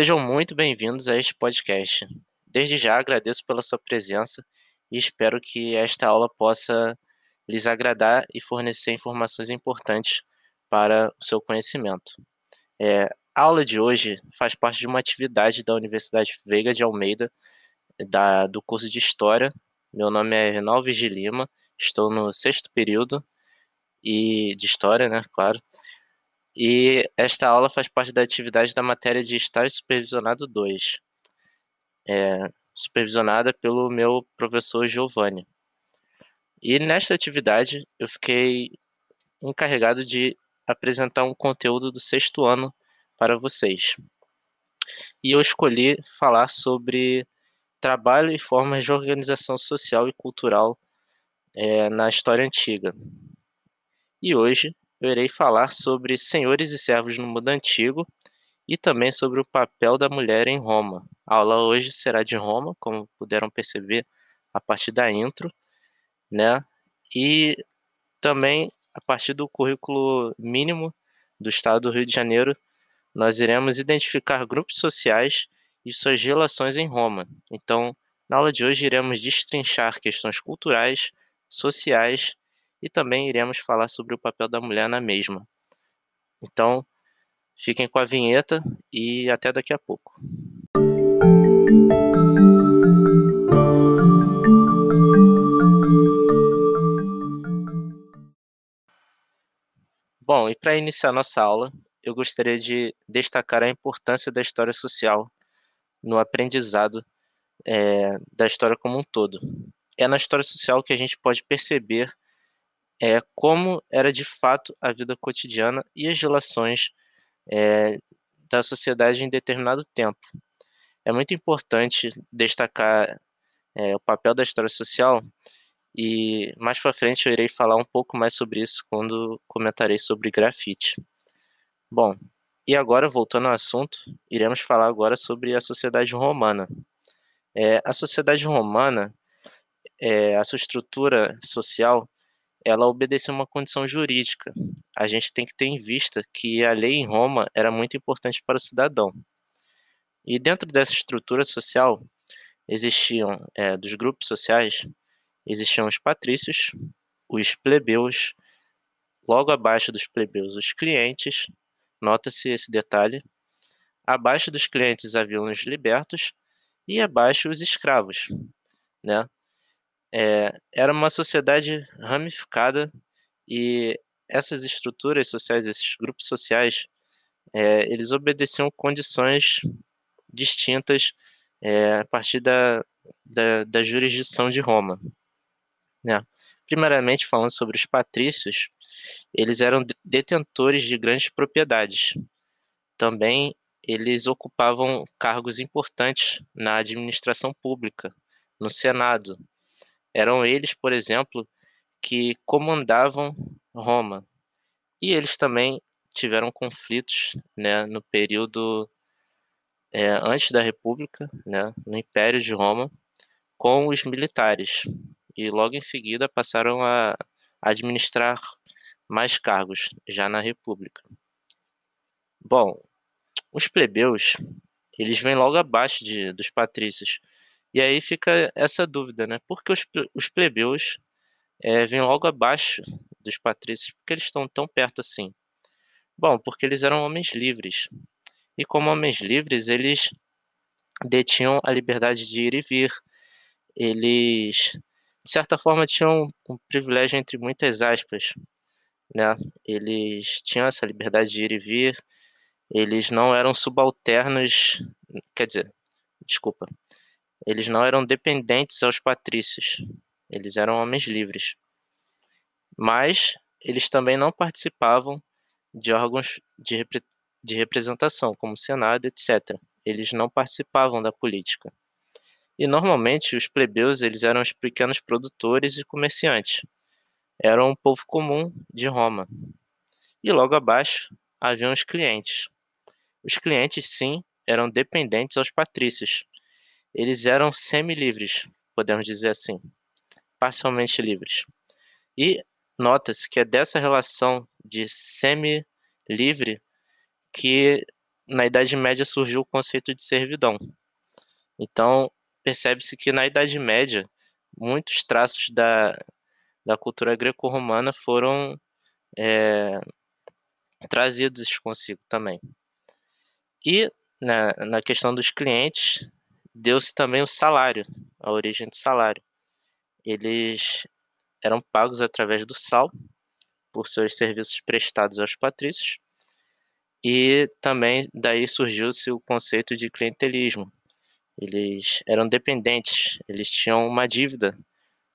Sejam muito bem-vindos a este podcast. Desde já agradeço pela sua presença e espero que esta aula possa lhes agradar e fornecer informações importantes para o seu conhecimento. É, a aula de hoje faz parte de uma atividade da Universidade Veiga de Almeida, da, do curso de História. Meu nome é Renalves de Lima, estou no sexto período e de História, né, claro. E esta aula faz parte da atividade da matéria de Estágio Supervisionado 2, é, supervisionada pelo meu professor Giovanni. E nesta atividade eu fiquei encarregado de apresentar um conteúdo do sexto ano para vocês. E eu escolhi falar sobre trabalho e formas de organização social e cultural é, na história antiga. E hoje eu irei falar sobre senhores e servos no mundo antigo e também sobre o papel da mulher em Roma. A aula hoje será de Roma, como puderam perceber a partir da intro, né? E também a partir do currículo mínimo do estado do Rio de Janeiro, nós iremos identificar grupos sociais e suas relações em Roma. Então, na aula de hoje iremos destrinchar questões culturais, sociais e também iremos falar sobre o papel da mulher na mesma. Então, fiquem com a vinheta e até daqui a pouco. Bom, e para iniciar nossa aula, eu gostaria de destacar a importância da história social no aprendizado é, da história como um todo. É na história social que a gente pode perceber é, como era de fato a vida cotidiana e as relações é, da sociedade em determinado tempo. É muito importante destacar é, o papel da história social e mais para frente eu irei falar um pouco mais sobre isso quando comentarei sobre grafite. Bom, e agora voltando ao assunto, iremos falar agora sobre a sociedade romana. É, a sociedade romana, é, a sua estrutura social, ela obedecia uma condição jurídica. A gente tem que ter em vista que a lei em Roma era muito importante para o cidadão. E dentro dessa estrutura social existiam, é, dos grupos sociais, existiam os patrícios, os plebeus, logo abaixo dos plebeus os clientes, nota-se esse detalhe, abaixo dos clientes haviam os libertos e abaixo os escravos, né? É, era uma sociedade ramificada e essas estruturas sociais, esses grupos sociais, é, eles obedeciam condições distintas é, a partir da, da, da, jurisdição de Roma. Né? Primeiramente, falando sobre os patrícios, eles eram detentores de grandes propriedades. Também eles ocupavam cargos importantes na administração pública, no Senado, eram eles, por exemplo, que comandavam Roma. E eles também tiveram conflitos né, no período é, antes da República, né, no Império de Roma, com os militares. E logo em seguida passaram a administrar mais cargos, já na República. Bom, os plebeus, eles vêm logo abaixo de, dos patrícios, e aí fica essa dúvida, né? Por que os, os plebeus é, vêm logo abaixo dos patrícios? Por que eles estão tão perto assim? Bom, porque eles eram homens livres. E como homens livres, eles detinham a liberdade de ir e vir. Eles, de certa forma, tinham um privilégio entre muitas aspas. Né? Eles tinham essa liberdade de ir e vir. Eles não eram subalternos, quer dizer, desculpa, eles não eram dependentes aos patrícios, eles eram homens livres. Mas eles também não participavam de órgãos de, repre de representação, como Senado, etc. Eles não participavam da política. E normalmente os plebeus eles eram os pequenos produtores e comerciantes. Eram um povo comum de Roma. E logo abaixo haviam os clientes. Os clientes, sim, eram dependentes aos patrícios, eles eram semi-livres, podemos dizer assim, parcialmente livres. E nota-se que é dessa relação de semi-livre que na Idade Média surgiu o conceito de servidão. Então, percebe-se que na Idade Média, muitos traços da, da cultura greco-romana foram é, trazidos consigo também. E na, na questão dos clientes, deu-se também o salário, a origem do salário. Eles eram pagos através do sal por seus serviços prestados aos patrícios, e também daí surgiu-se o conceito de clientelismo. Eles eram dependentes, eles tinham uma dívida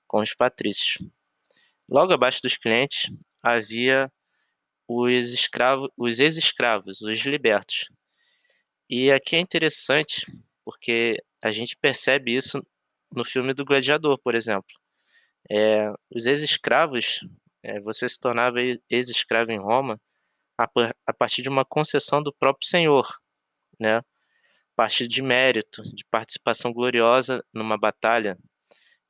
com os patrícios. Logo abaixo dos clientes havia os escravos, os ex-escravos, os libertos. E aqui é interessante porque a gente percebe isso no filme do Gladiador, por exemplo. É, os ex-escravos, é, você se tornava ex-escravo em Roma a, a, partir de uma concessão do próprio Senhor, né? A partir de mérito, de participação gloriosa numa batalha.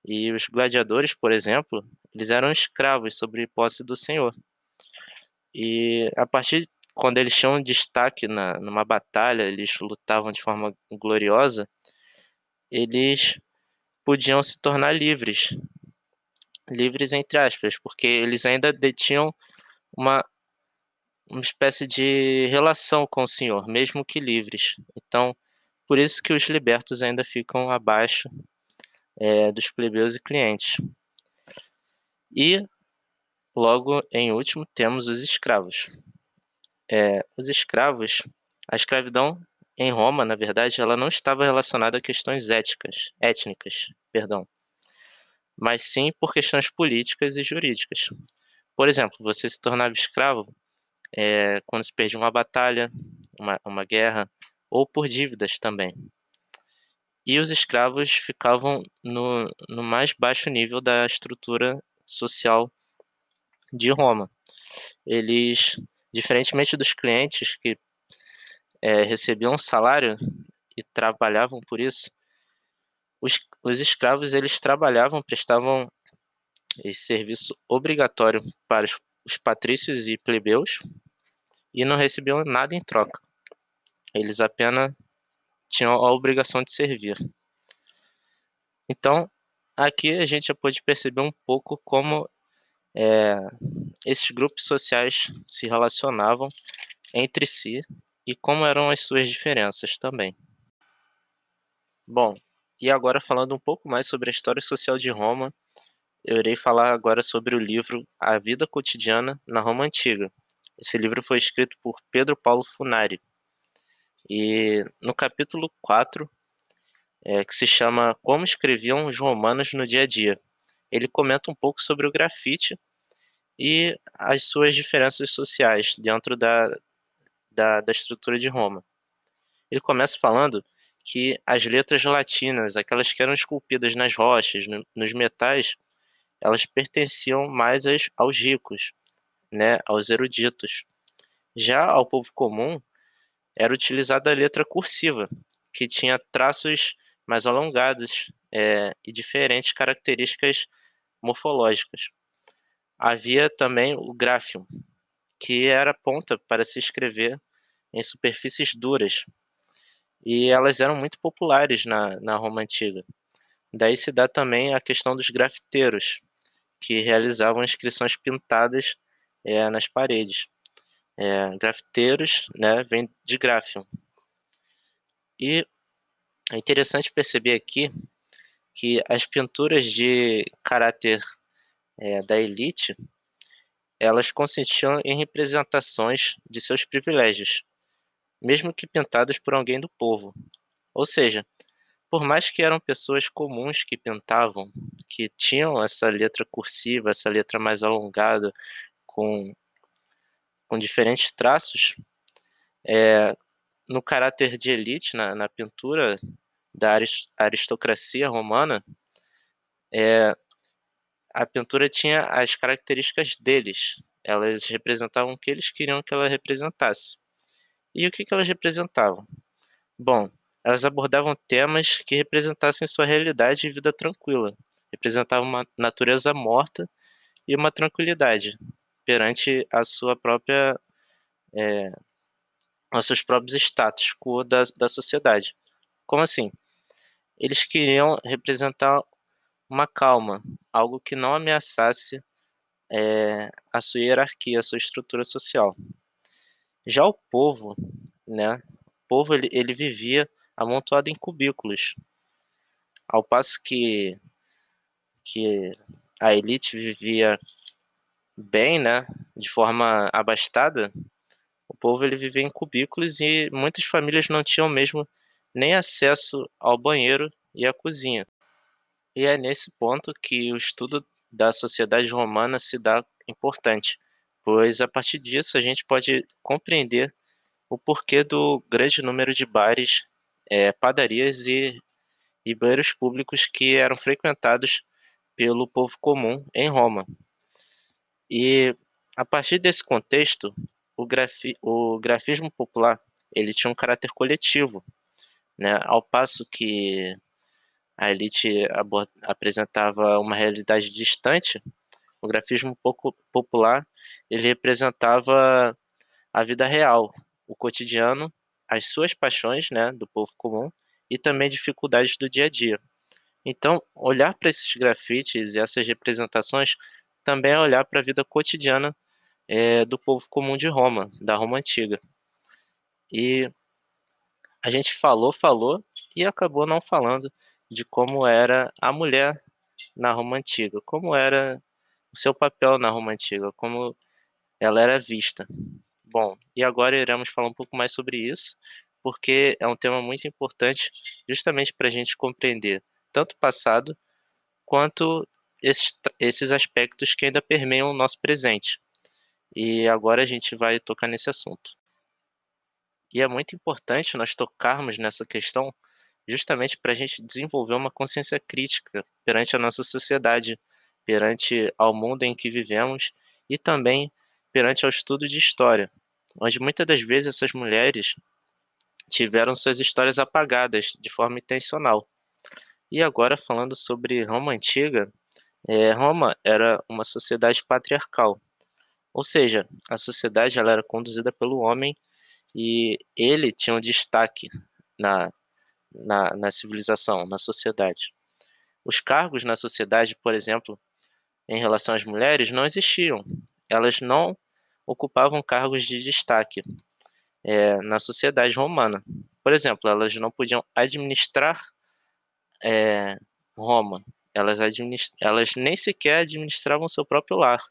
E os gladiadores, por exemplo, eles eram escravos sobre posse do Senhor. E a partir quando eles tinham destaque na, numa batalha, eles lutavam de forma gloriosa, eles podiam se tornar livres. Livres entre aspas, porque eles ainda detinham uma, uma espécie de relação com o Senhor, mesmo que livres. Então, por isso que os libertos ainda ficam abaixo é, dos plebeus e clientes. E, logo em último, temos os escravos. É, os escravos, a escravidão em Roma, na verdade, ela não estava relacionada a questões éticas, étnicas, perdão, mas sim por questões políticas e jurídicas. Por exemplo, você se tornava escravo é, quando se perdia uma batalha, uma, uma guerra, ou por dívidas também. E os escravos ficavam no, no mais baixo nível da estrutura social de Roma. Eles Diferentemente dos clientes que é, recebiam um salário e trabalhavam por isso, os, os escravos eles trabalhavam, prestavam esse serviço obrigatório para os, os patrícios e plebeus e não recebiam nada em troca. Eles apenas tinham a obrigação de servir. Então, aqui a gente já pode perceber um pouco como é, esses grupos sociais se relacionavam entre si e como eram as suas diferenças também. Bom, e agora falando um pouco mais sobre a história social de Roma, eu irei falar agora sobre o livro A Vida Cotidiana na Roma Antiga. Esse livro foi escrito por Pedro Paulo Funari. E no capítulo 4, é, que se chama Como Escreviam os Romanos no Dia a Dia, ele comenta um pouco sobre o grafite e as suas diferenças sociais dentro da, da, da estrutura de Roma. Ele começa falando que as letras latinas, aquelas que eram esculpidas nas rochas, no, nos metais, elas pertenciam mais aos ricos, né, aos eruditos. Já ao povo comum, era utilizada a letra cursiva, que tinha traços mais alongados é, e diferentes características morfológicas. Havia também o graphium, que era ponta para se escrever em superfícies duras, e elas eram muito populares na, na Roma Antiga. Daí se dá também a questão dos grafiteiros, que realizavam inscrições pintadas é, nas paredes. É, grafiteiros né, vem de graphium. E é interessante perceber aqui que as pinturas de caráter é, da elite, elas consistiam em representações de seus privilégios, mesmo que pintadas por alguém do povo. Ou seja, por mais que eram pessoas comuns que pintavam, que tinham essa letra cursiva, essa letra mais alongada, com, com diferentes traços, é, no caráter de elite, na, na pintura da aristocracia romana, é, a pintura tinha as características deles. Elas representavam o que eles queriam que ela representasse. E o que, que elas representavam? Bom, elas abordavam temas que representassem sua realidade e vida tranquila. Representavam uma natureza morta e uma tranquilidade perante a sua própria é, seus próprios status quo da, da sociedade. Como assim? Eles queriam representar uma calma, algo que não ameaçasse é, a sua hierarquia, a sua estrutura social. Já o povo, né? O povo ele, ele vivia amontoado em cubículos, ao passo que que a elite vivia bem, né, de forma abastada, o povo ele vivia em cubículos e muitas famílias não tinham mesmo nem acesso ao banheiro e à cozinha. E é nesse ponto que o estudo da sociedade romana se dá importante, pois a partir disso a gente pode compreender o porquê do grande número de bares, é, padarias e, e banheiros públicos que eram frequentados pelo povo comum em Roma. E a partir desse contexto, o, grafi o grafismo popular ele tinha um caráter coletivo, né? Ao passo que a elite apresentava uma realidade distante, o grafismo popular ele representava a vida real, o cotidiano, as suas paixões, né, do povo comum e também dificuldades do dia a dia. Então, olhar para esses grafites e essas representações também é olhar para a vida cotidiana é, do povo comum de Roma, da Roma antiga. E a gente falou, falou e acabou não falando de como era a mulher na Roma antiga, como era o seu papel na Roma antiga, como ela era vista. Bom, e agora iremos falar um pouco mais sobre isso, porque é um tema muito importante justamente para a gente compreender tanto o passado quanto esses, esses aspectos que ainda permeiam o nosso presente. E agora a gente vai tocar nesse assunto. E é muito importante nós tocarmos nessa questão justamente para a gente desenvolver uma consciência crítica perante a nossa sociedade, perante ao mundo em que vivemos e também perante ao estudo de história, onde muitas das vezes essas mulheres tiveram suas histórias apagadas de forma intencional. E agora falando sobre Roma antiga, é, Roma era uma sociedade patriarcal, ou seja, a sociedade ela era conduzida pelo homem e ele tinha um destaque na, na, na civilização, na sociedade. Os cargos na sociedade, por exemplo, em relação às mulheres, não existiam. Elas não ocupavam cargos de destaque é, na sociedade romana. Por exemplo, elas não podiam administrar é, Roma. Elas, elas nem sequer administravam seu próprio lar.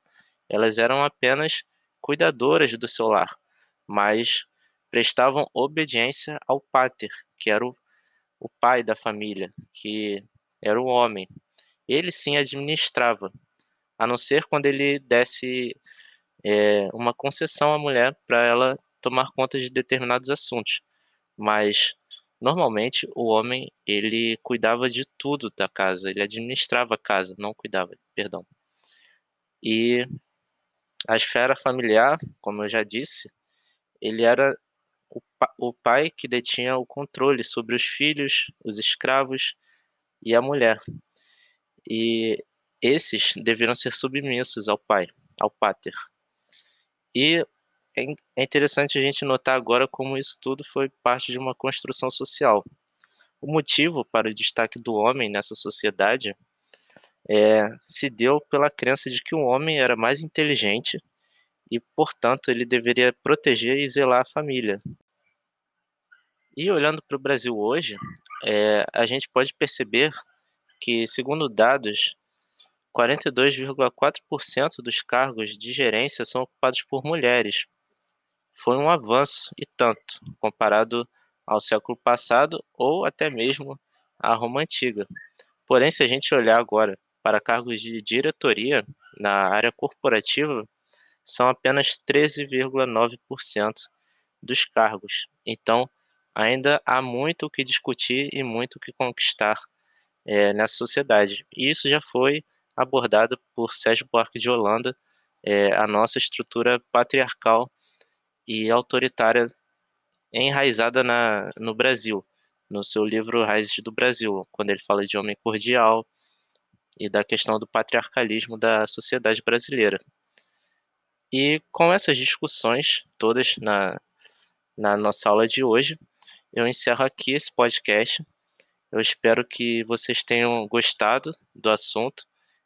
Elas eram apenas cuidadoras do seu lar, mas prestavam obediência ao pater, que era o, o pai da família, que era o homem. Ele sim administrava, a não ser quando ele desse é, uma concessão à mulher para ela tomar conta de determinados assuntos. Mas Normalmente, o homem, ele cuidava de tudo da casa, ele administrava a casa, não cuidava, perdão. E a esfera familiar, como eu já disse, ele era o, o pai que detinha o controle sobre os filhos, os escravos e a mulher. E esses deveriam ser submissos ao pai, ao pater. E é, é interessante a gente notar agora como isso tudo foi parte de uma construção social. O motivo para o destaque do homem nessa sociedade é, se deu pela crença de que o homem era mais inteligente e, portanto, ele deveria proteger e zelar a família. E olhando para o Brasil hoje, é, a gente pode perceber que, segundo dados, 42,4% dos cargos de gerência são ocupados por mulheres, foi um avanço e tanto, comparado ao século passado ou até mesmo à Roma antiga. Porém, se a gente olhar agora para cargos de diretoria na área corporativa, são apenas 13,9% dos cargos. Então, ainda há muito o que discutir e muito o que conquistar é, nessa sociedade. E isso já foi abordado por Sérgio Buarque de Holanda, é, a nossa estrutura patriarcal e autoritária enraizada na, no Brasil, no seu livro Raízes do Brasil, quando ele fala de homem cordial e da questão do patriarcalismo da sociedade brasileira. E com essas discussões todas na, na nossa aula de hoje. Eu encerro aqui esse podcast. Eu espero que vocês tenham gostado do assunto.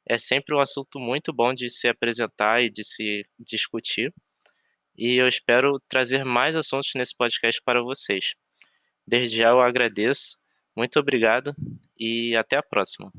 É sempre um assunto muito bom de se apresentar e de se discutir. E eu espero trazer mais assuntos nesse podcast para vocês. Desde já eu agradeço. Muito obrigado e até a próxima.